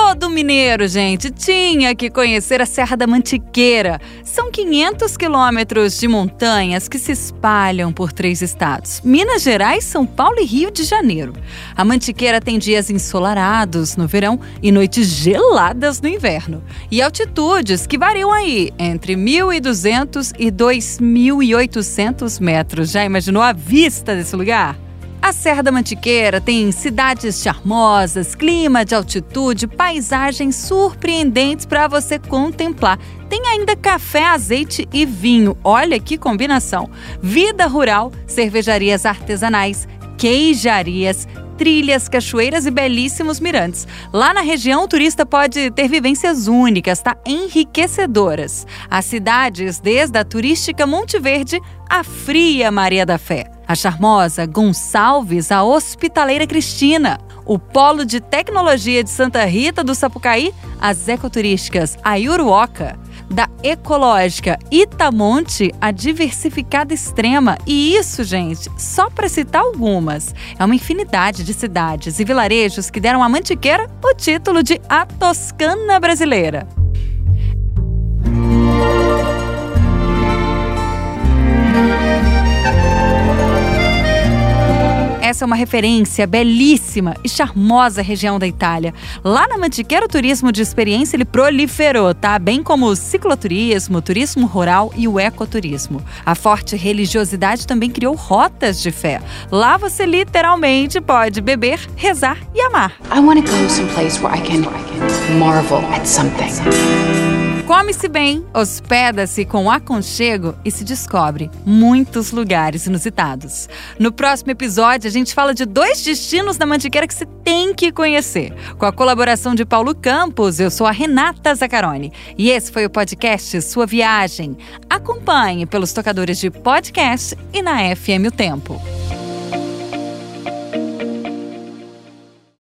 Todo mineiro, gente, tinha que conhecer a Serra da Mantiqueira. São 500 quilômetros de montanhas que se espalham por três estados: Minas Gerais, São Paulo e Rio de Janeiro. A Mantiqueira tem dias ensolarados no verão e noites geladas no inverno. E altitudes que variam aí entre 1.200 e 2.800 metros. Já imaginou a vista desse lugar? A Serra da Mantiqueira tem cidades charmosas, clima de altitude, paisagens surpreendentes para você contemplar. Tem ainda café, azeite e vinho. Olha que combinação! Vida rural, cervejarias artesanais, queijarias, trilhas, cachoeiras e belíssimos mirantes. Lá na região, o turista pode ter vivências únicas, tá? Enriquecedoras. As cidades, desde a turística Monte Verde à fria Maria da Fé a charmosa Gonçalves, a hospitaleira Cristina, o Polo de Tecnologia de Santa Rita do Sapucaí, as ecoturísticas Ayuruoca, da ecológica Itamonte, a diversificada extrema. E isso, gente, só para citar algumas. É uma infinidade de cidades e vilarejos que deram à Mantiqueira o título de A Toscana Brasileira. Essa é uma referência belíssima e charmosa região da Itália. Lá na Mantiqueira, o turismo de experiência ele proliferou, tá? Bem como o cicloturismo, o turismo rural e o ecoturismo. A forte religiosidade também criou rotas de fé. Lá você literalmente pode beber, rezar e amar. I want to go someplace where I can marvel at something. Come-se bem, hospeda-se com aconchego e se descobre muitos lugares inusitados. No próximo episódio, a gente fala de dois destinos da Mantiqueira que você tem que conhecer. Com a colaboração de Paulo Campos, eu sou a Renata Zacarone. E esse foi o podcast Sua Viagem. Acompanhe pelos tocadores de podcast e na FM O Tempo.